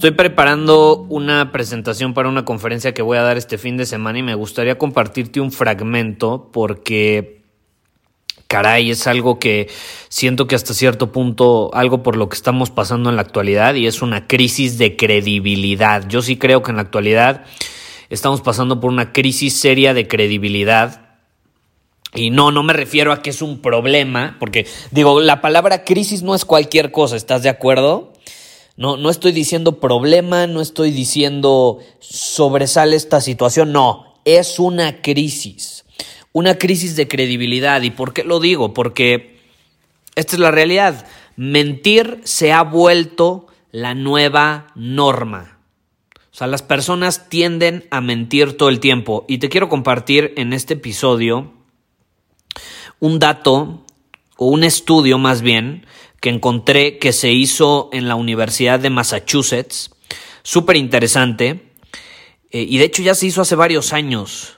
Estoy preparando una presentación para una conferencia que voy a dar este fin de semana y me gustaría compartirte un fragmento porque, caray, es algo que siento que hasta cierto punto, algo por lo que estamos pasando en la actualidad y es una crisis de credibilidad. Yo sí creo que en la actualidad estamos pasando por una crisis seria de credibilidad. Y no, no me refiero a que es un problema, porque digo, la palabra crisis no es cualquier cosa, ¿estás de acuerdo? No, no estoy diciendo problema, no estoy diciendo sobresale esta situación, no, es una crisis, una crisis de credibilidad. ¿Y por qué lo digo? Porque esta es la realidad. Mentir se ha vuelto la nueva norma. O sea, las personas tienden a mentir todo el tiempo. Y te quiero compartir en este episodio un dato, o un estudio más bien, que encontré que se hizo en la Universidad de Massachusetts. Súper interesante. Eh, y de hecho ya se hizo hace varios años.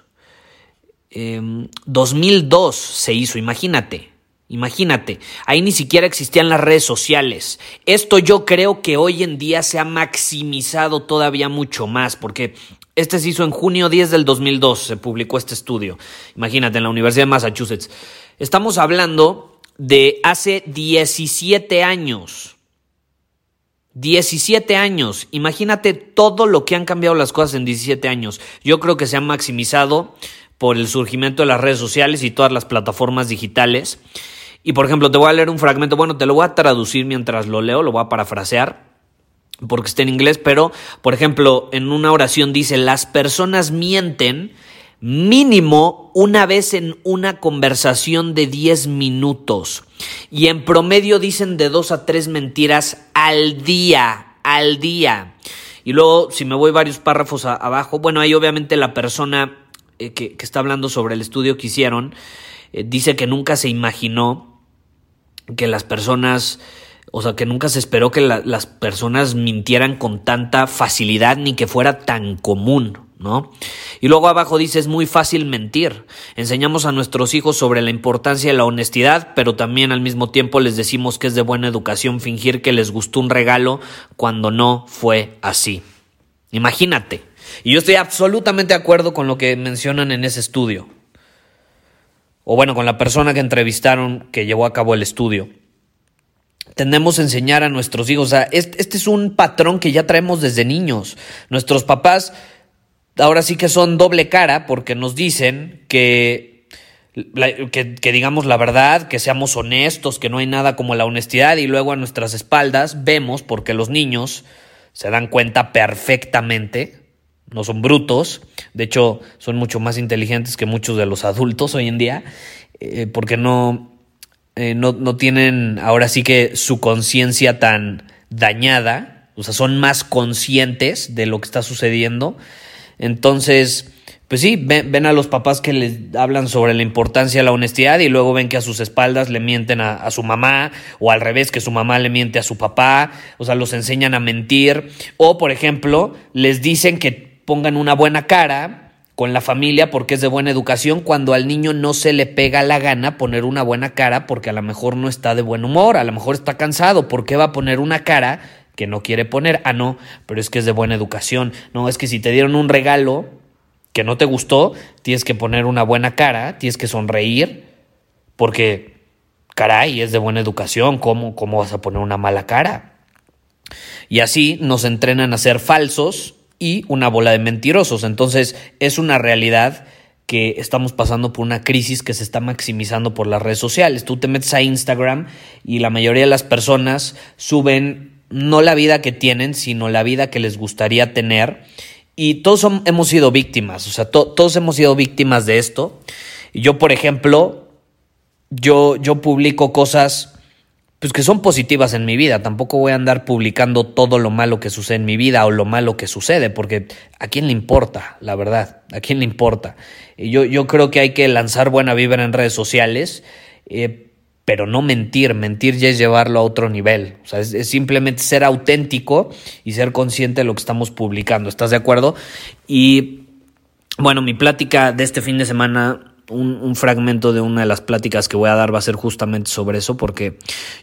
2002 em, se hizo, imagínate. Imagínate, ahí ni siquiera existían las redes sociales. Esto yo creo que hoy en día se ha maximizado todavía mucho más, porque este se hizo en junio 10 del 2002, se publicó este estudio. Imagínate, en la Universidad de Massachusetts. Estamos hablando de hace 17 años. 17 años. Imagínate todo lo que han cambiado las cosas en 17 años. Yo creo que se han maximizado por el surgimiento de las redes sociales y todas las plataformas digitales. Y por ejemplo, te voy a leer un fragmento, bueno, te lo voy a traducir mientras lo leo, lo voy a parafrasear porque está en inglés, pero por ejemplo, en una oración dice, las personas mienten mínimo una vez en una conversación de 10 minutos. Y en promedio dicen de dos a tres mentiras al día, al día. Y luego, si me voy varios párrafos abajo, bueno, ahí obviamente la persona eh, que, está hablando sobre el estudio que hicieron eh, dice que nunca se imaginó que las personas, o sea, que nunca se esperó que las personas mintieran con tanta facilidad ni que fuera tan común. Y luego abajo dice es muy fácil mentir. Enseñamos a nuestros hijos sobre la importancia de la honestidad, pero también al mismo tiempo les decimos que es de buena educación fingir que les gustó un regalo cuando no fue así. Imagínate. Y yo estoy absolutamente de acuerdo con lo que mencionan en ese estudio. O bueno, con la persona que entrevistaron que llevó a cabo el estudio. Tendemos a enseñar a nuestros hijos. O sea, este, este es un patrón que ya traemos desde niños. Nuestros papás ahora sí que son doble cara porque nos dicen que, que, digamos la verdad, que seamos honestos, que no hay nada como la honestidad y luego a nuestras espaldas vemos, porque los niños se dan cuenta perfectamente, no son brutos, de hecho son mucho más inteligentes que muchos de los adultos hoy en día, eh, porque no, eh, no, no tienen ahora sí que su conciencia tan dañada, o sea, son más conscientes de lo que está sucediendo entonces, pues sí, ven, a los papás que les hablan sobre la importancia de la honestidad y luego ven que a sus espaldas le mienten a, su mamá o al revés, que su mamá le miente a su papá, o sea, los enseñan a mentir. O, por ejemplo, les dicen que pongan una buena cara con la familia porque es de buena educación cuando al niño no se le pega la gana poner una buena cara porque a lo mejor no está de buen humor, a lo mejor está cansado, ¿por qué va a poner una cara que no quiere poner. Ah, no, pero es que es de buena educación. No, es que si te dieron un regalo que no te gustó, tienes que poner una buena cara, tienes que sonreír, porque, caray, es de buena educación. ¿Cómo, cómo vas a poner una mala cara? Y así nos entrenan a ser falsos y una bola de mentirosos. Entonces es una realidad que estamos pasando por una crisis que se está maximizando por las redes sociales. Tú te metes a Instagram y la mayoría de las personas suben no la vida que tienen, sino la vida que les gustaría tener. Y todos hemos sido víctimas, o sea, todos hemos sido víctimas de esto. Yo, por ejemplo, yo, yo publico cosas pues que son positivas en mi vida. Tampoco voy a andar publicando todo lo malo que sucede en mi vida o lo malo que sucede, porque a quién le importa, la verdad, a quién le importa. Yo, yo creo que hay que lanzar buena vibra en redes sociales, eh, pero no mentir. Mentir ya es llevarlo a otro nivel. O sea, es, simplemente ser auténtico y ser consciente de lo que estamos publicando. ¿Estás de acuerdo? Y bueno, mi plática de este fin de semana un, fragmento de una de las pláticas que voy a dar va a ser justamente sobre eso, porque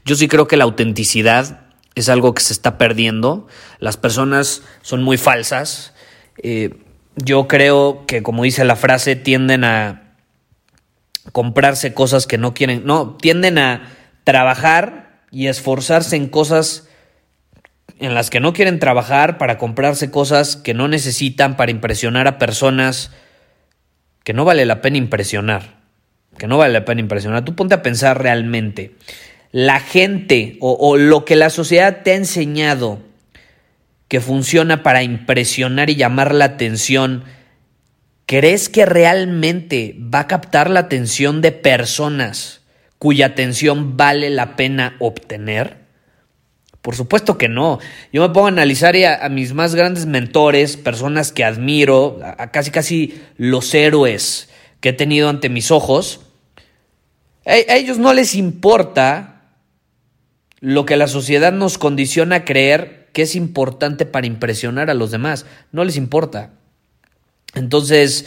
yo sí creo que la autenticidad es algo que se está perdiendo. Las personas son muy falsas. Eh, yo creo que, como dice la frase, tienden a comprarse cosas que no quieren. No, tienden a trabajar y esforzarse en cosas en las que no quieren trabajar para comprarse cosas que no necesitan para impresionar a personas que no vale la pena impresionar, que no vale la pena impresionar. Tú ponte a pensar realmente, la gente o, lo que la sociedad te ha enseñado que funciona para impresionar y llamar la atención, ¿crees que realmente va a captar la atención de personas cuya atención vale la pena obtener? Por supuesto que no. Yo me pongo a analizar a, a mis más grandes mentores, personas que admiro, a, casi casi los héroes que he tenido ante mis ojos. A, a ellos no les importa lo que la sociedad nos condiciona a creer que es importante para impresionar a los demás. No les importa. Entonces,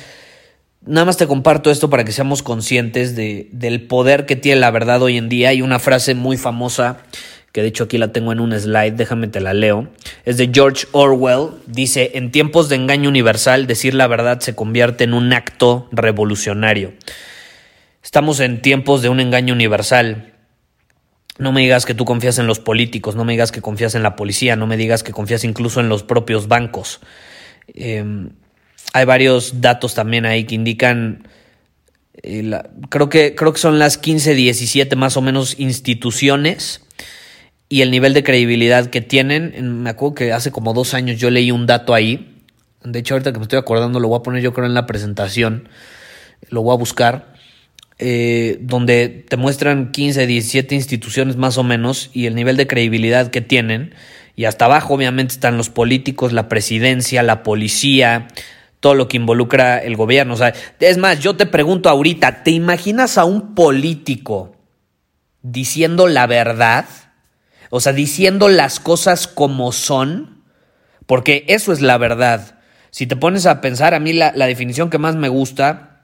nada más te comparto esto para que seamos conscientes de, del poder que tiene la verdad hoy en día. Hay una frase muy famosa que de hecho aquí la tengo en un slide, déjame te la leo. Es de George Orwell, dice, en tiempos de engaño universal, decir la verdad se convierte en un acto revolucionario. Estamos en tiempos de un engaño universal. No me digas que tú confías en los políticos, no me digas que confías en la policía, no me digas que confías incluso en los propios bancos. Em, hay varios datos también ahí que indican, eh, creo, que, creo que son las 15, 17 más o menos instituciones y el nivel de credibilidad que tienen. Me acuerdo que hace como dos años yo leí un dato ahí. De hecho, ahorita que me estoy acordando, lo voy a poner yo creo en la presentación. Lo voy a buscar. Eh, donde te muestran 15, 17 instituciones más o menos y el nivel de credibilidad que tienen. Y hasta abajo obviamente están los políticos, la presidencia, la policía, todo lo que involucra el gobierno. O sea, es más, yo te pregunto ahorita, ¿te imaginas a un político diciendo la verdad? O sea, diciendo las cosas como son, porque eso es la verdad. Si te pones a pensar, a mí la, definición que más me gusta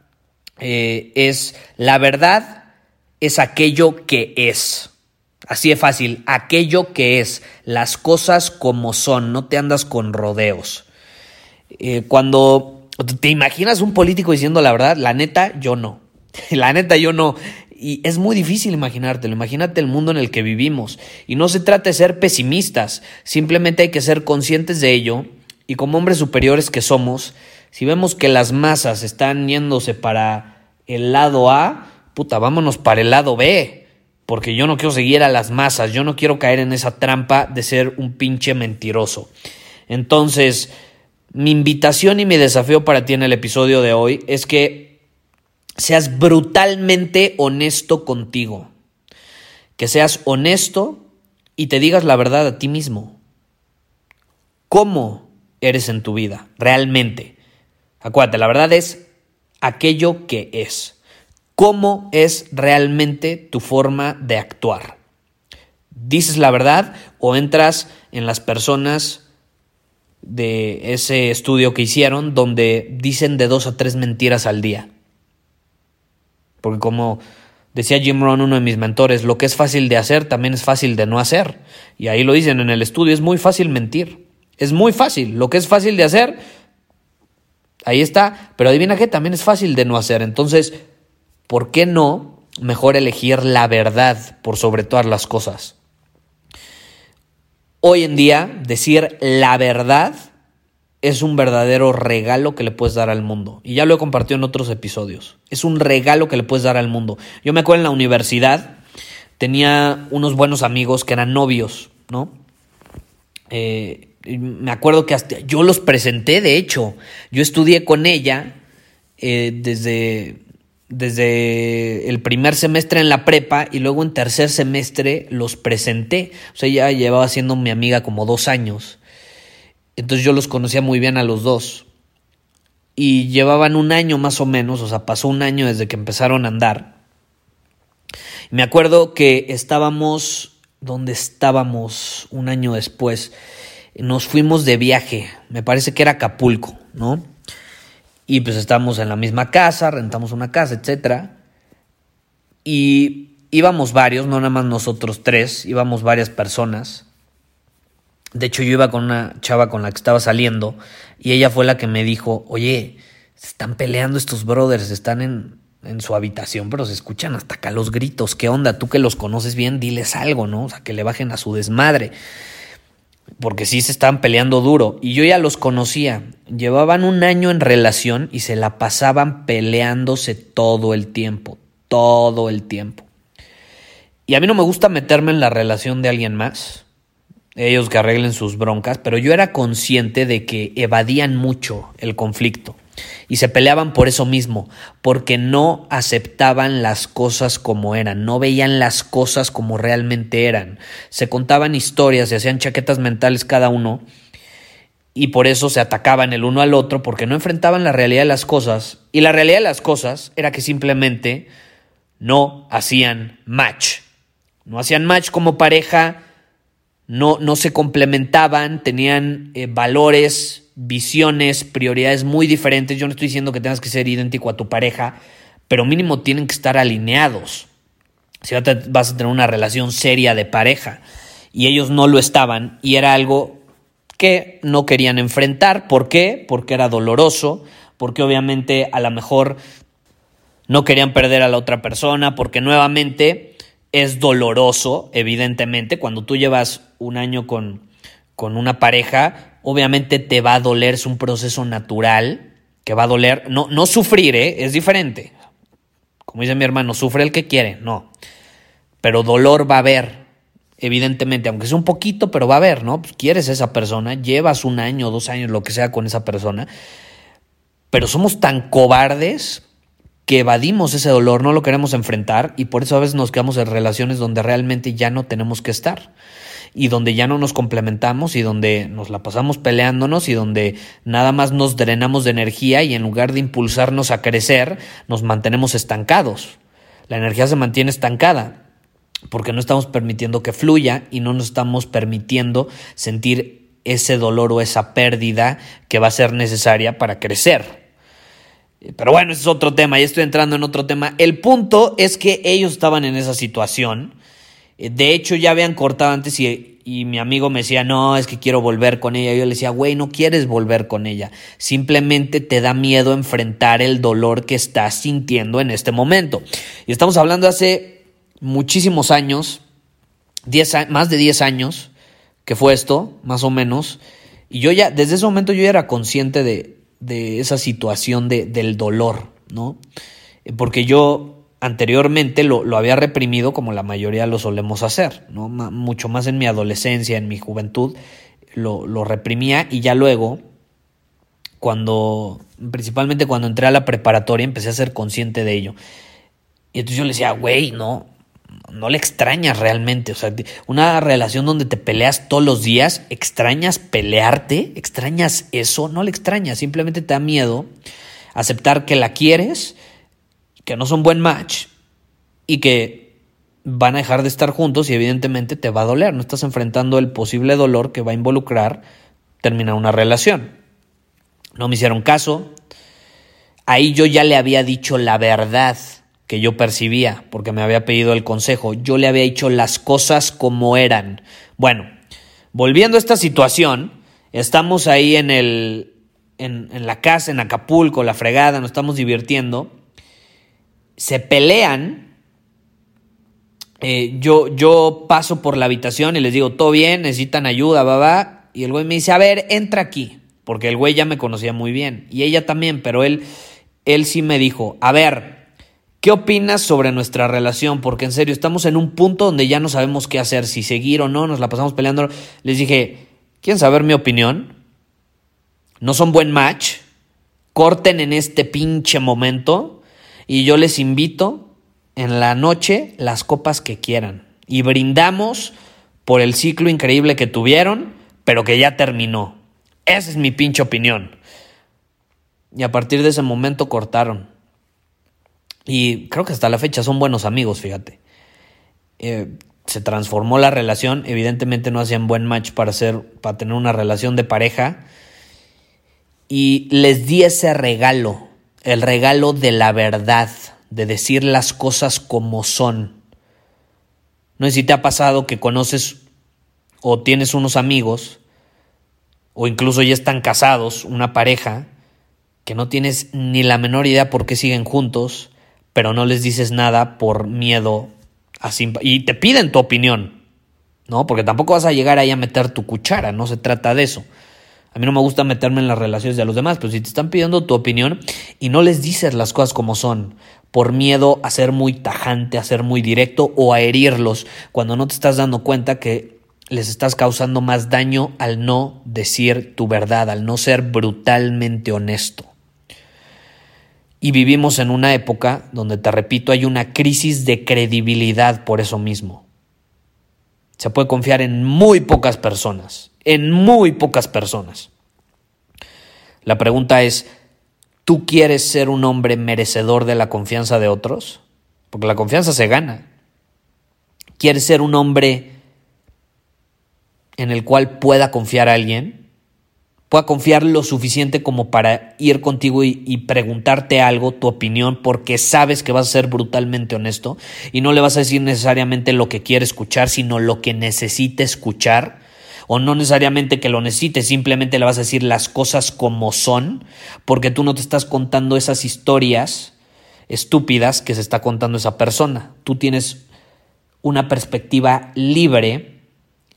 eh, es la verdad es aquello que es. Así de fácil, aquello que es, las cosas como son, no te andas con rodeos. Eh, cuando te imaginas un político diciendo la verdad, la neta, yo no. La neta, yo no. Y es muy difícil imaginártelo, imagínate el mundo en el que vivimos. Y no se trata de ser pesimistas, simplemente hay que ser conscientes de ello y como hombres superiores que somos, si vemos que las masas están yéndose para el lado A, puta, vámonos para el lado B. Porque yo no quiero seguir a las masas, yo no quiero caer en esa trampa de ser un pinche mentiroso. Entonces, mi invitación y mi desafío para ti en el episodio de hoy es que seas brutalmente honesto contigo. Que seas honesto y te digas la verdad a ti mismo. ¿Cómo eres en tu vida? Realmente. Acuérdate, la verdad es aquello que es. ¿Cómo es realmente tu forma de actuar? ¿Dices la verdad o entras en las personas de ese estudio que hicieron donde dicen de dos a tres mentiras al día? Porque como decía Jim Rohn, uno de mis mentores, lo que es fácil de hacer también es fácil de no hacer. Y ahí lo dicen en el estudio, es muy fácil mentir. Es muy fácil. Lo que es fácil de hacer, ahí está. Pero adivina qué, también es fácil de no hacer. Entonces, ¿por qué no mejor elegir la verdad por sobre todas las cosas? Hoy en día, decir la verdad es un verdadero regalo que le puedes dar al mundo. Y ya lo he compartido en otros episodios. Es un regalo que le puedes dar al mundo. Yo me acuerdo en la universidad, tenía unos buenos amigos que eran novios, ¿no? Eh, me acuerdo que hasta yo los presenté, de hecho. Yo estudié con ella eh, desde, desde el primer semestre en la prepa y luego en tercer semestre los presenté. O sea, ella llevaba siendo mi amiga como dos años. Entonces yo los conocía muy bien a los dos. Y llevaban un año más o menos, o sea, pasó un año desde que empezaron a andar. Me acuerdo que estábamos, ¿dónde estábamos un año después? Nos fuimos de viaje, me parece que era Acapulco, ¿no? Y pues estábamos en la misma casa, rentamos una casa, etc. Y íbamos varios, no nada más nosotros tres, íbamos varias personas. De hecho, yo iba con una chava con la que estaba saliendo y ella fue la que me dijo, oye, se están peleando estos brothers, están en, en su habitación, pero se escuchan hasta acá los gritos. ¿Qué onda? Tú que los conoces bien, diles algo, ¿no? O sea, que le bajen a su desmadre. Porque sí se estaban peleando duro. Y yo ya los conocía. Llevaban un año en relación y se la pasaban peleándose todo el tiempo. Todo el tiempo. Y a mí no me gusta meterme en la relación de alguien más ellos que arreglen sus broncas, pero yo era consciente de que evadían mucho el conflicto y se peleaban por eso mismo, porque no aceptaban las cosas como eran, no veían las cosas como realmente eran, se contaban historias, se hacían chaquetas mentales cada uno y por eso se atacaban el uno al otro, porque no enfrentaban la realidad de las cosas y la realidad de las cosas era que simplemente no hacían match, no hacían match como pareja, no, no se complementaban, tenían eh, valores, visiones, prioridades muy diferentes. Yo no estoy diciendo que tengas que ser idéntico a tu pareja, pero mínimo tienen que estar alineados. Si vas a tener una relación seria de pareja. Y ellos no lo estaban y era algo que no querían enfrentar. ¿Por qué? Porque era doloroso, porque obviamente a lo mejor no querían perder a la otra persona, porque nuevamente es doloroso, evidentemente, cuando tú llevas un año con, con una pareja, obviamente te va a doler, es un proceso natural que va a doler, no, no sufrir, ¿eh? es diferente. Como dice mi hermano, sufre el que quiere, no. Pero dolor va a haber, evidentemente, aunque sea un poquito, pero va a haber, ¿no? Pues quieres a esa persona, llevas un año, dos años, lo que sea con esa persona, pero somos tan cobardes que evadimos ese dolor, no lo queremos enfrentar y por eso a veces nos quedamos en relaciones donde realmente ya no tenemos que estar y donde ya no nos complementamos y donde nos la pasamos peleándonos y donde nada más nos drenamos de energía y en lugar de impulsarnos a crecer, nos mantenemos estancados. La energía se mantiene estancada porque no estamos permitiendo que fluya y no nos estamos permitiendo sentir ese dolor o esa pérdida que va a ser necesaria para crecer. Pero bueno, ese es otro tema, ya estoy entrando en otro tema. El punto es que ellos estaban en esa situación. Eh, de hecho, ya habían cortado antes y, y mi amigo me decía, no, es que quiero volver con ella. Yo le decía, güey, no quieres volver con ella. Simplemente te da miedo enfrentar el dolor que estás sintiendo en este momento. Y estamos hablando hace muchísimos años, más de 10 años que fue esto, más o menos. Y yo ya, desde ese momento yo ya era consciente de, de esa situación de, del dolor, ¿no? Eh, porque yo anteriormente lo, lo, había reprimido como la mayoría lo solemos hacer, ¿no? mucho más en mi adolescencia, en mi juventud, lo, lo reprimía y ya luego, cuando, principalmente cuando entré a la preparatoria, empecé a ser consciente de ello. Y entonces yo le decía, güey, no, no le extrañas realmente. O sea, una relación donde te peleas todos los días, ¿extrañas pelearte? ¿Extrañas eso? No le extrañas, simplemente te da miedo aceptar que la quieres, que no son buen match y que van a dejar de estar juntos y evidentemente te va a doler. No estás enfrentando el posible dolor que va a involucrar terminar una relación. No me hicieron caso. Ahí yo ya le había dicho la verdad que yo percibía, porque me había pedido el consejo. Yo le había dicho las cosas como eran. Bueno, volviendo a esta situación, estamos ahí en el. En, la casa, en Acapulco, la fregada, nos estamos divirtiendo. Se pelean. Eh, yo, yo paso por la habitación y les digo, todo bien, necesitan ayuda, va, Y el güey me dice, a ver, entra aquí. porque el güey ya me conocía muy bien y ella también, pero él, él sí me dijo, a ver, ¿qué opinas sobre nuestra relación? Porque en serio, estamos en un punto donde ya no sabemos qué hacer, si seguir o no, nos la pasamos peleando. Les dije, ¿quieren saber mi opinión? No son buen match, corten en este pinche momento y yo les invito en la noche las copas que quieran y brindamos por el ciclo increíble que tuvieron, pero que ya terminó. Esa es mi pinche opinión. Y a partir de ese momento cortaron. Y creo que hasta la fecha son buenos amigos, fíjate. Eh, se transformó la relación. Evidentemente no hacían buen match para, hacer, para tener una relación de pareja. Y les di ese regalo, el regalo de la verdad, de decir las cosas como son. No sé si te ha pasado que conoces o tienes unos amigos o incluso ya están casados, una pareja, que no tienes ni la menor idea por qué siguen juntos, pero no les dices nada por miedo a y te piden tu opinión, ¿no? Porque tampoco vas a llegar ahí a meter tu cuchara, no se trata de eso. A mí no me gusta meterme en las relaciones de los demás, pero si te están pidiendo tu opinión y no les dices las cosas como son, por miedo a ser muy tajante, a ser muy directo o a herirlos, cuando no te estás dando cuenta que les estás causando más daño al no decir tu verdad, al no ser brutalmente honesto. Y vivimos en una época donde, te repito, hay una crisis de credibilidad por eso mismo. Se puede confiar en muy pocas personas, en muy pocas personas. La pregunta es, ¿tú quieres ser un hombre merecedor de la confianza de otros? Porque la confianza se gana. ¿Quieres ser un hombre en el cual pueda confiar a alguien, pueda confiar lo suficiente como para ir contigo y, preguntarte algo, tu opinión, porque sabes que vas a ser brutalmente honesto y no le vas a decir necesariamente lo que quiere escuchar, sino lo que necesite escuchar, o no necesariamente que lo necesite, simplemente le vas a decir las cosas como son, porque tú no te estás contando esas historias estúpidas que se está contando esa persona. Tú tienes una perspectiva libre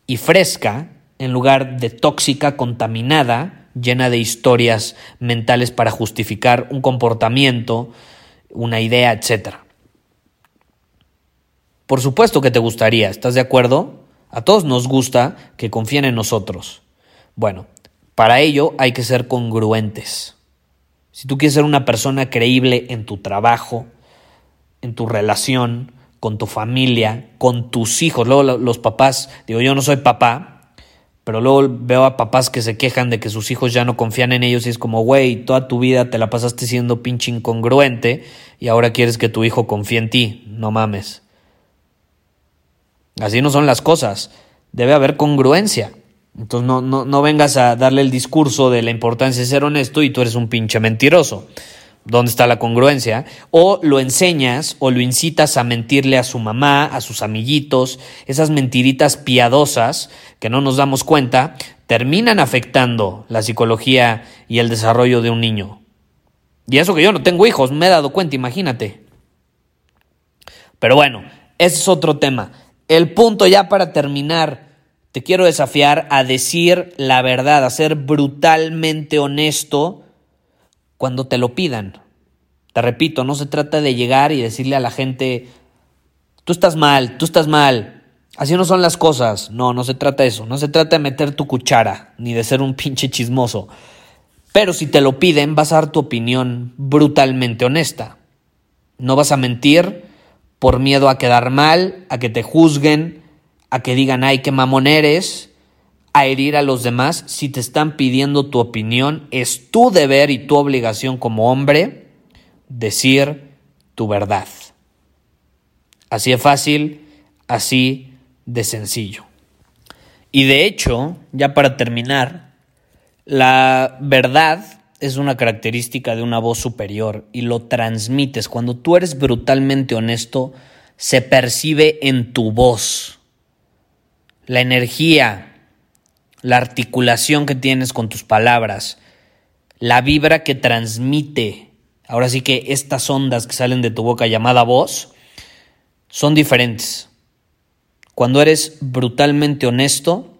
y fresca en lugar de tóxica, contaminada, llena de historias mentales para justificar un comportamiento, una idea, etc. Por supuesto que te gustaría, ¿estás de acuerdo? A todos nos gusta que confíen en nosotros. Bueno, para ello hay que ser congruentes. Si tú quieres ser una persona creíble en tu trabajo, en tu relación, con tu familia, con tus hijos. Luego los papás, digo, yo no soy papá, pero luego veo a papás que se quejan de que sus hijos ya no confían en ellos y es como, güey, toda tu vida te la pasaste siendo pinche incongruente y ahora quieres que tu hijo confíe en ti. No mames. Así no son las cosas. Debe haber congruencia. Entonces no, no, no vengas a darle el discurso de la importancia de ser honesto y tú eres un pinche mentiroso. ¿Dónde está la congruencia? O lo enseñas o lo incitas a mentirle a su mamá, a sus amiguitos, esas mentiritas piadosas que no nos damos cuenta, terminan afectando la psicología y el desarrollo de un niño. Y eso que yo no tengo hijos, me he dado cuenta, imagínate. Pero bueno, ese es otro tema. El punto ya para terminar, te quiero desafiar a decir la verdad, a ser brutalmente honesto cuando te lo pidan. Te repito, no se trata de llegar y decirle a la gente, tú estás mal, tú estás mal. Así no son las cosas. No, no se trata de eso. No se trata de meter tu cuchara, ni de ser un pinche chismoso. Pero si te lo piden, vas a dar tu opinión brutalmente honesta. No vas a mentir por miedo a quedar mal, a que te juzguen, a que digan, ay, qué mamón eres, a herir a los demás, si te están pidiendo tu opinión, es tu deber y tu obligación como hombre decir tu verdad. Así de fácil, así de sencillo. Y de hecho, ya para terminar, la verdad es una característica de una voz superior y lo transmites. Cuando tú eres brutalmente honesto, se percibe en tu voz. La energía, la articulación que tienes con tus palabras, la vibra que transmite, ahora sí que estas ondas que salen de tu boca llamada voz, son diferentes. Cuando eres brutalmente honesto,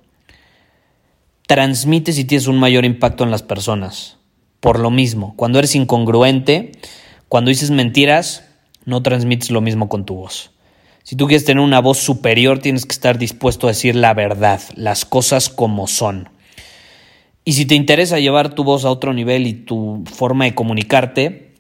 transmites y tienes un mayor impacto en las personas. Por lo mismo, cuando eres incongruente, cuando dices mentiras, no transmites lo mismo con tu voz. Si tú quieres tener una voz superior, tienes que estar dispuesto a decir la verdad, las cosas como son. Y si te interesa llevar tu voz a otro nivel y tu forma de comunicarte,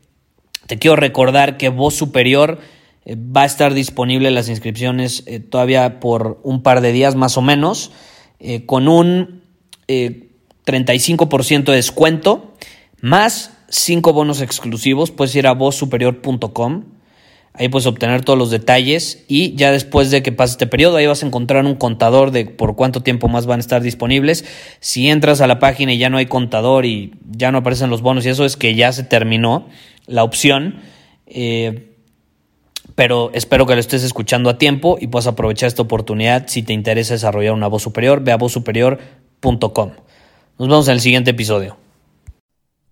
te quiero recordar que Voz Superior eh, va a estar disponible las inscripciones eh, todavía por un par de días más o menos, eh, con un 35% de descuento, más 5 bonos exclusivos. Puedes ir a vozsuperior.com Ahí puedes obtener todos los detalles y ya después de que pase este periodo, ahí vas a encontrar un contador de por cuánto tiempo más van a estar disponibles. Si entras a la página y ya no hay contador y ya no aparecen los bonos y eso es que ya se terminó la opción. Eh, pero espero que lo estés escuchando a tiempo y puedas aprovechar esta oportunidad. Si te interesa desarrollar una voz superior, ve a vozsuperior.com. Nos vemos en el siguiente episodio.